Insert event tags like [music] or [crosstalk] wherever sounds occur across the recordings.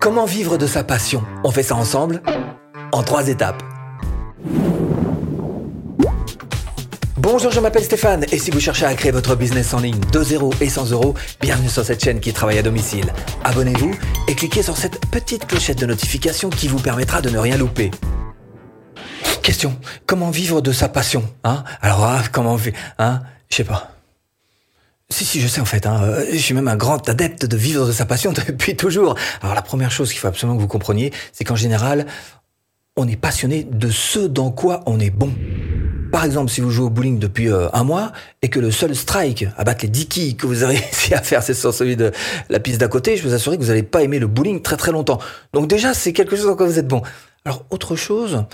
Comment vivre de sa passion? On fait ça ensemble en trois étapes. Bonjour, je m'appelle Stéphane et si vous cherchez à créer votre business en ligne de 0 et 100 euros, bienvenue sur cette chaîne qui travaille à domicile. Abonnez-vous et cliquez sur cette petite clochette de notification qui vous permettra de ne rien louper. Question, comment vivre de sa passion hein? Alors, ah, comment vivre hein? Je sais pas. Si, si, je sais en fait. Hein, euh, je suis même un grand adepte de vivre de sa passion [laughs] depuis toujours. Alors la première chose qu'il faut absolument que vous compreniez, c'est qu'en général, on est passionné de ce dans quoi on est bon. Par exemple, si vous jouez au bowling depuis euh, un mois et que le seul strike à battre les 10 quilles que vous avez [laughs] réussi à faire, c'est sur celui de la piste d'à côté, je vous assure que vous n'allez pas aimer le bowling très très longtemps. Donc déjà, c'est quelque chose dans quoi vous êtes bon. Alors autre chose,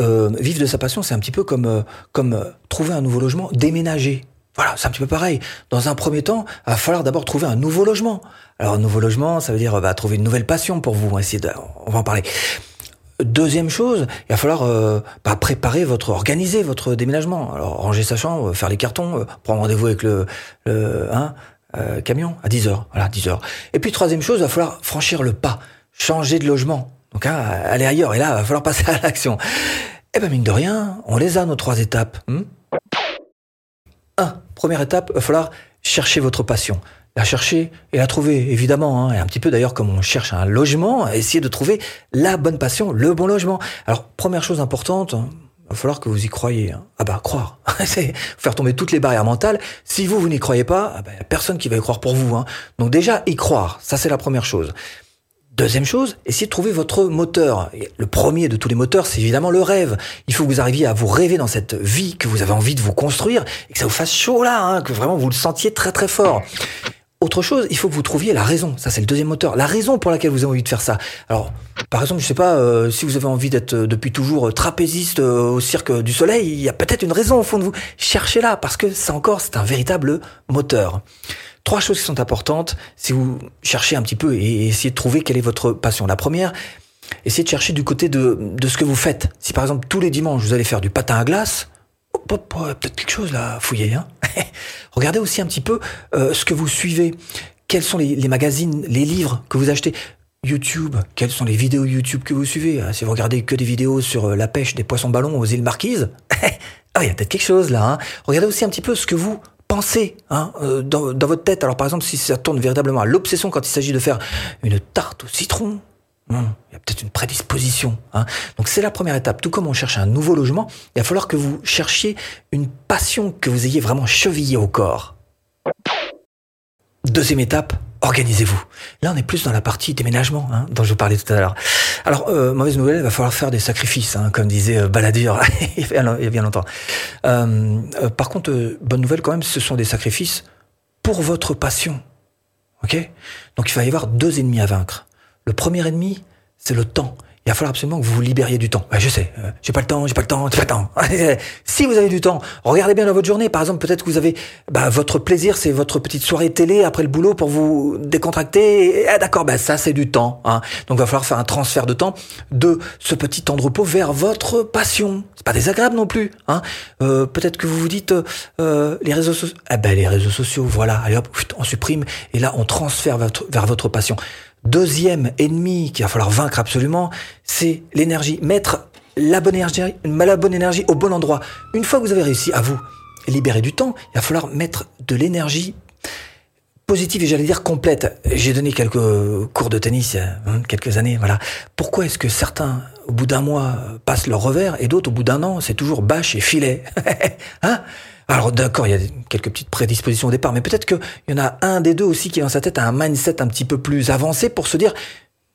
euh, vivre de sa passion, c'est un petit peu comme, comme trouver un nouveau logement, déménager. Voilà, c'est un petit peu pareil. Dans un premier temps, il va falloir d'abord trouver un nouveau logement. Alors, un nouveau logement, ça veut dire bah, trouver une nouvelle passion pour vous. On va, essayer de, on va en parler. Deuxième chose, il va falloir euh, bah, préparer votre, organiser votre déménagement. Alors, ranger sa chambre, faire les cartons, euh, prendre rendez-vous avec le, le hein, euh, camion à 10 heures. Voilà, 10 heures. Et puis, troisième chose, il va falloir franchir le pas, changer de logement. Donc, hein, aller ailleurs. Et là, il va falloir [laughs] passer à l'action. Eh ben, mine de rien, on les a, nos trois étapes. Hmm? 1. Première étape, il va falloir chercher votre passion. La chercher et la trouver, évidemment. Hein, et un petit peu d'ailleurs comme on cherche un logement, essayer de trouver la bonne passion, le bon logement. Alors, première chose importante, il va falloir que vous y croyez. Hein. Ah bah, croire. [laughs] C'est faire tomber toutes les barrières mentales. Si vous, vous n'y croyez pas, ah bah, personne qui va y croire pour vous. Hein. Donc déjà, y croire, ça c'est la première chose. Deuxième chose, essayez de trouver votre moteur. Le premier de tous les moteurs, c'est évidemment le rêve. Il faut que vous arriviez à vous rêver dans cette vie que vous avez envie de vous construire et que ça vous fasse chaud là, hein, que vraiment vous le sentiez très très fort. Autre chose, il faut que vous trouviez la raison. Ça, c'est le deuxième moteur. La raison pour laquelle vous avez envie de faire ça. Alors, par exemple, je sais pas, euh, si vous avez envie d'être euh, depuis toujours euh, trapéziste au cirque du soleil, il y a peut-être une raison au fond de vous. Cherchez-la, parce que ça encore, c'est un véritable moteur. Trois choses qui sont importantes si vous cherchez un petit peu et essayez de trouver quelle est votre passion. La première, essayez de chercher du côté de, de ce que vous faites. Si par exemple tous les dimanches vous allez faire du patin à glace, peut-être quelque chose là, fouillez. Hein [laughs] Regardez aussi un petit peu euh, ce que vous suivez. Quels sont les, magazines, les livres que vous achetez? YouTube, quelles sont les vidéos YouTube que vous suivez? Si vous regardez que des vidéos sur euh, la pêche des poissons ballons aux îles Marquises, [laughs] ah, il y a peut-être quelque chose là. Hein Regardez aussi un petit peu ce que vous pensez hein, euh, dans, dans, votre tête. Alors par exemple, si ça tourne véritablement à l'obsession quand il s'agit de faire une tarte au citron, hmm, il y a peut-être une prédisposition. Hein. Donc c'est la première étape. Tout comme on cherche un nouveau logement, il va falloir que vous cherchiez une passion que vous ayez vraiment chevillée au corps. Deuxième étape, organisez-vous. Là, on est plus dans la partie déménagement hein, dont je vous parlais tout à l'heure. Alors, euh, mauvaise nouvelle, il va falloir faire des sacrifices, hein, comme disait euh, [laughs] il y a bien longtemps. Euh, euh, par contre, euh, bonne nouvelle quand même, ce sont des sacrifices pour votre passion. Ok? Donc, il va y avoir deux ennemis à vaincre. Le premier ennemi, c'est le temps il va falloir absolument que vous vous libériez du temps. je sais, euh, j'ai pas le temps, j'ai pas le temps, j'ai pas le temps. [laughs] si vous avez du temps, regardez bien dans votre journée. Par exemple, peut-être que vous avez bah, votre plaisir, c'est votre petite soirée télé après le boulot pour vous décontracter. Ah, d'accord, bah ça c'est du temps. Hein. Donc il va falloir faire un transfert de temps de ce petit temps de repos vers votre passion. C'est pas désagréable non plus. Hein. Euh, peut-être que vous vous dites euh, les réseaux sociaux. Ah ben les réseaux sociaux, voilà. Allez hop, on supprime et là on transfère vers votre passion. Deuxième ennemi qu'il va falloir vaincre absolument, c'est l'énergie. Mettre la bonne énergie, au bon endroit. Une fois que vous avez réussi à vous libérer du temps, il va falloir mettre de l'énergie positive et j'allais dire complète. J'ai donné quelques cours de tennis hein, quelques années, voilà. Pourquoi est-ce que certains, au bout d'un mois, passent leur revers et d'autres, au bout d'un an, c'est toujours bâche et filet? [laughs] Hein? Alors d'accord, il y a quelques petites prédispositions au départ, mais peut-être qu'il y en a un des deux aussi qui dans sa tête un mindset un petit peu plus avancé pour se dire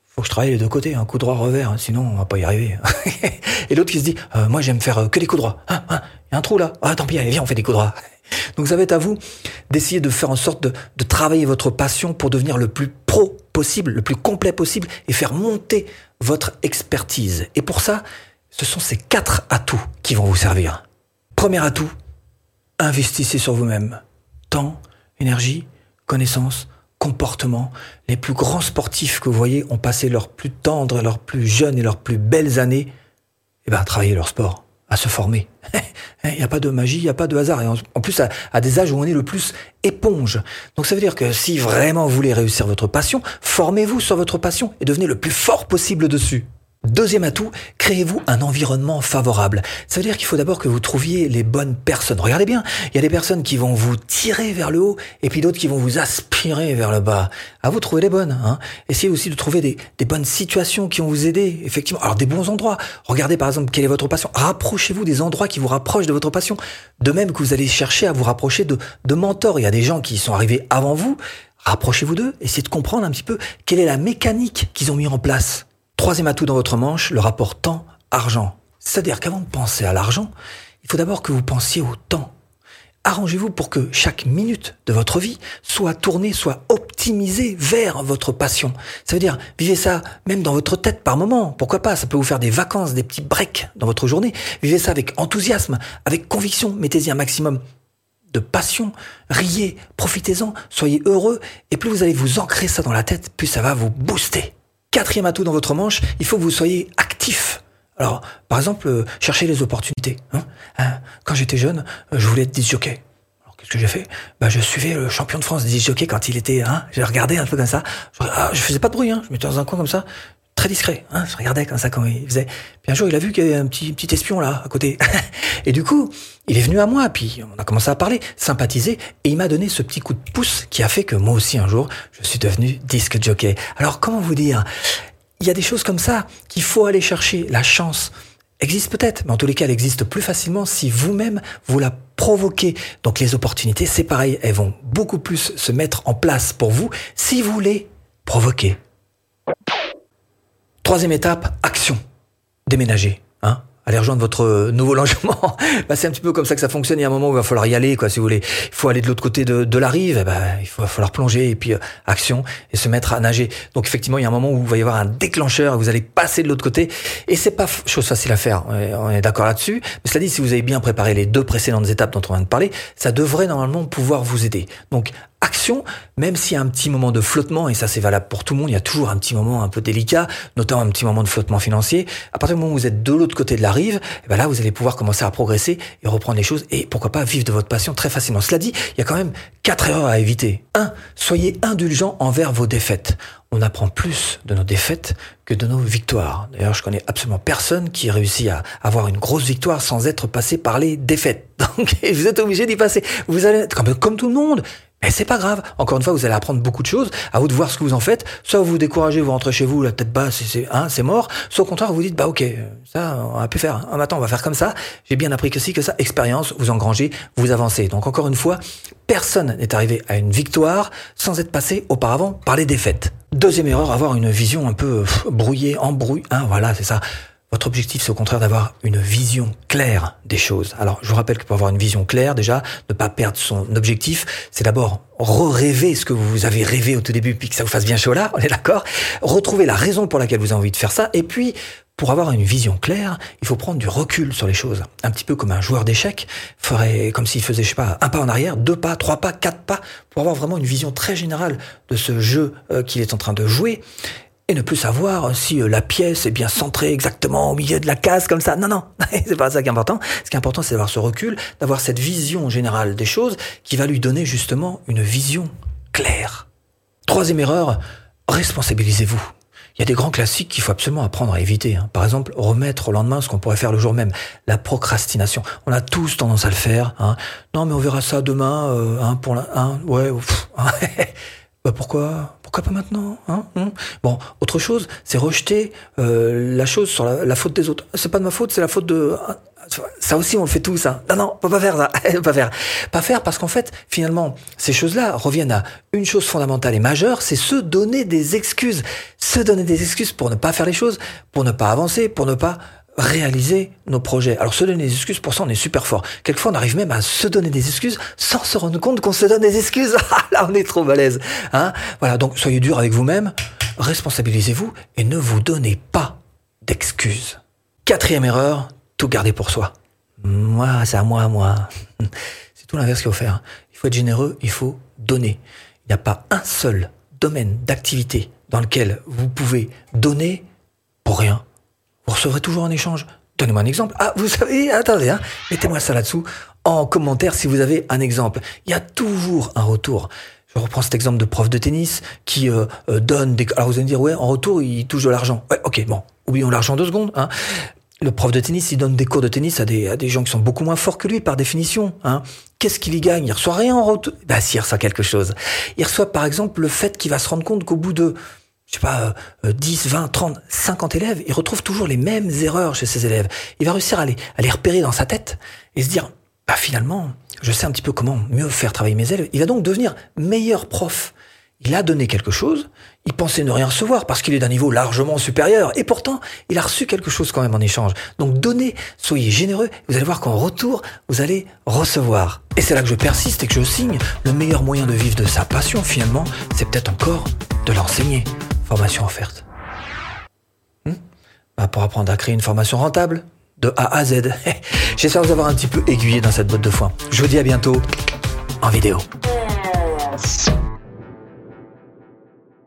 faut que je travaille les deux côtés, un coup droit revers, sinon on va pas y arriver. [laughs] et l'autre qui se dit euh, moi j'aime faire euh, que des coups droits. Hein, hein, il y a un trou là. Ah tant pis, allez viens on fait des coups droits. [laughs] Donc ça va être à vous d'essayer de faire en sorte de, de travailler votre passion pour devenir le plus pro possible, le plus complet possible et faire monter votre expertise. Et pour ça, ce sont ces quatre atouts qui vont vous servir. Premier atout, investissez sur vous-même. Temps, énergie, connaissances, comportement. Les plus grands sportifs que vous voyez ont passé leurs plus tendres, leurs plus jeunes et leurs plus belles années, eh ben, à travailler leur sport. à se former. [laughs] Il n'y a pas de magie, il n'y a pas de hasard. Et en plus, à, des âges où on est le plus éponge. Donc ça veut dire que si vraiment vous voulez réussir votre passion, formez-vous sur votre passion et devenez le plus fort possible dessus. Deuxième atout, créez-vous un environnement favorable. Ça veut dire qu'il faut d'abord que vous trouviez les bonnes personnes. Regardez bien, il y a des personnes qui vont vous tirer vers le haut et puis d'autres qui vont vous aspirer vers le bas. À vous de trouver les bonnes. Hein. Essayez aussi de trouver des, bonnes situations qui vont vous aider, effectivement. Alors des bons endroits. Regardez par exemple quelle est votre passion. Rapprochez-vous des endroits qui vous rapprochent de votre passion. De même que vous allez chercher à vous rapprocher de, de mentors. Il y a des gens qui sont arrivés avant vous. Rapprochez-vous d'eux. Essayez de comprendre un petit peu quelle est la mécanique qu'ils ont mis en place. Troisième atout dans votre manche, le rapport temps-argent. C'est-à-dire qu'avant de penser à l'argent, il faut d'abord que vous pensiez au temps. Arrangez-vous pour que chaque minute de votre vie soit tournée, soit optimisée vers votre passion. Ça veut dire, vivez ça même dans votre tête par moment. Pourquoi pas? Ça peut vous faire des vacances, des petits breaks dans votre journée. Vivez ça avec enthousiasme, avec conviction. Mettez-y un maximum de passion. Riez, profitez-en, soyez heureux. Et plus vous allez vous ancrer ça dans la tête, plus ça va vous booster. Quatrième atout dans votre manche, il faut que vous soyez actif. Alors, par exemple, euh, cherchez les opportunités. Hein. Hein, quand j'étais jeune, euh, je voulais être disjockey. Alors, qu'est-ce que j'ai fait? Bah, Je suivais le champion de France disjockey quand il était... Hein, je regardais un peu comme ça. Je, ah, faisais pas de bruit, hein, je mettais dans un coin comme ça très discret. Hein, je regardais comme ça quand il faisait. Puis un jour, il a vu qu'il y avait un petit, petit espion là, à côté. [laughs] et du coup, il est venu à moi, puis on a commencé à parler, sympathiser, et il m'a donné ce petit coup de pouce qui a fait que moi aussi, un jour, je suis devenu disque jockey. Alors, comment vous dire? Il y a des choses comme ça qu'il faut aller chercher. La chance existe peut-être, mais en tous les cas, elle existe plus facilement si vous-même vous la provoquez. Donc les opportunités, c'est pareil, elles vont beaucoup plus se mettre en place pour vous si vous les provoquez. Troisième étape, action. Déménager. Hein aller rejoindre votre nouveau [laughs] logement. bah, c'est un petit peu comme ça que ça fonctionne. Il y a un moment où il va falloir y aller, quoi, si vous voulez. Il faut aller de l'autre côté de, de la rive. bah, il va falloir plonger et puis euh, action et se mettre à nager. Donc effectivement, il y a un moment où il va y avoir un déclencheur. Vous allez passer de l'autre côté et c'est pas chose facile à faire. On est d'accord là-dessus. Mais cela dit, si vous avez bien préparé les deux précédentes étapes dont on vient de parler, ça devrait normalement pouvoir vous aider. Donc action, même s'il y a un petit moment de flottement, et ça c'est valable pour tout le monde, il y a toujours un petit moment un peu délicat, notamment un petit moment de flottement financier. À partir du moment où vous êtes de l'autre côté de la rive, et eh ben là vous allez pouvoir commencer à progresser et reprendre les choses et pourquoi pas vivre de votre passion très facilement. Cela dit, il y a quand même quatre erreurs à éviter. 1. Soyez indulgent envers vos défaites. On apprend plus de nos défaites que de nos victoires. D'ailleurs, je connais absolument personne qui réussit à avoir une grosse victoire sans être passé par les défaites. [laughs] Donc, vous êtes obligé d'y passer. Vous allez être comme tout le monde. Mais c'est pas grave. Encore une fois, vous allez apprendre beaucoup de choses. À vous de voir ce que vous en faites. Soit vous vous découragez, vous rentrez chez vous, la tête basse, c'est hein, c'est mort. Soit au contraire, vous dites bah ok, ça on a pu faire. Un matin, on va faire comme ça. J'ai bien appris que si que ça. Expérience, vous engrangez, vous avancez. Donc encore une fois, personne n'est arrivé à une victoire sans être passé auparavant par les défaites. Deuxième erreur, avoir une vision un peu brouillée, embrouillée. Hein, voilà, c'est ça. Votre objectif, c'est au contraire d'avoir une vision claire des choses. Alors, je vous rappelle que pour avoir une vision claire, déjà, ne pas perdre son objectif, c'est d'abord re-rêver ce que vous avez rêvé au tout début, puis que ça vous fasse bien chaud là, on est d'accord Retrouver la raison pour laquelle vous avez envie de faire ça, et puis, pour avoir une vision claire, il faut prendre du recul sur les choses. Un petit peu comme un joueur d'échecs ferait, comme s'il faisait, je sais pas, un pas en arrière, deux pas, trois pas, quatre pas, pour avoir vraiment une vision très générale de ce jeu euh, qu'il est en train de jouer et ne plus savoir si euh, la pièce est bien centrée exactement au milieu de la case comme ça. Non, non, [laughs] c'est pas ça qui est important. Ce qui est important, c'est d'avoir ce recul, d'avoir cette vision générale des choses qui va lui donner justement une vision claire. Troisième erreur, responsabilisez-vous. Il y a des grands classiques qu'il faut absolument apprendre à éviter. Hein. Par exemple, remettre au lendemain ce qu'on pourrait faire le jour même. La procrastination. On a tous tendance à le faire. Hein. Non, mais on verra ça demain. Euh, hein, pour la, hein, ouais. [laughs] bah pourquoi? Pourquoi pas maintenant hein, hein Bon, autre chose, c'est rejeter euh, la chose sur la, faute des autres. C'est pas de ma faute, c'est la faute de. Ça aussi, on le fait tous. ça. Non, non, pas faire ça. [laughs] pas faire. Pas faire parce qu'en fait, finalement, ces choses-là reviennent à une chose fondamentale et majeure, c'est se donner des excuses. Se donner des excuses pour ne pas faire les choses, pour ne pas avancer, pour ne pas réaliser nos projets. Alors se donner des excuses, pour ça on est super fort. Quelquefois on arrive même à se donner des excuses sans se rendre compte qu'on se donne des excuses. [laughs] Ah, là on est trop balèze. Hein voilà, donc soyez dur avec vous-même, responsabilisez-vous et ne vous donnez pas d'excuses. Quatrième erreur, tout garder pour soi. Moi, c'est à moi, moi. [laughs] C'est tout l'inverse qu'il faut faire. Il faut être généreux, il faut donner. Il n'y a pas un seul domaine d'activité dans lequel vous pouvez donner pour rien vous recevrez toujours en échange Donnez-moi un exemple. Ah, vous savez, attendez, hein, mettez-moi ça là-dessous en commentaire si vous avez un exemple. Il y a toujours un retour. Je reprends cet exemple de prof de tennis qui euh, euh, donne des... Alors vous allez me dire, ouais, en retour, il touche de l'argent. Ouais, ok, bon, oublions l'argent deux secondes. Hein. Le prof de tennis, il donne des cours de tennis à des, à des gens qui sont beaucoup moins forts que lui, par définition. Hein. Qu'est-ce qu'il y gagne? Il reçoit rien en retour. Bah il reçoit quelque chose. Il reçoit par exemple le fait qu'il va se rendre compte qu'au bout de je sais pas, 10, 20, 30, 50 élèves, il retrouve toujours les mêmes erreurs chez ses élèves. Il va réussir à les, à les repérer dans sa tête et se dire, bah finalement, je sais un petit peu comment mieux faire travailler mes élèves. Il va donc devenir meilleur prof. Il a donné quelque chose, il pensait ne rien recevoir parce qu'il est d'un niveau largement supérieur, et pourtant, il a reçu quelque chose quand même en échange. Donc donnez, soyez généreux, vous allez voir qu'en retour, vous allez recevoir. Et c'est là que je persiste et que je signe, le meilleur moyen de vivre de sa passion finalement, c'est peut-être encore de l'enseigner formation offerte. Hmm? Bah, pour apprendre à créer une formation rentable, de A à Z. [laughs] J'espère vous avoir un petit peu aiguillé dans cette botte de foin. Je vous dis à bientôt en vidéo.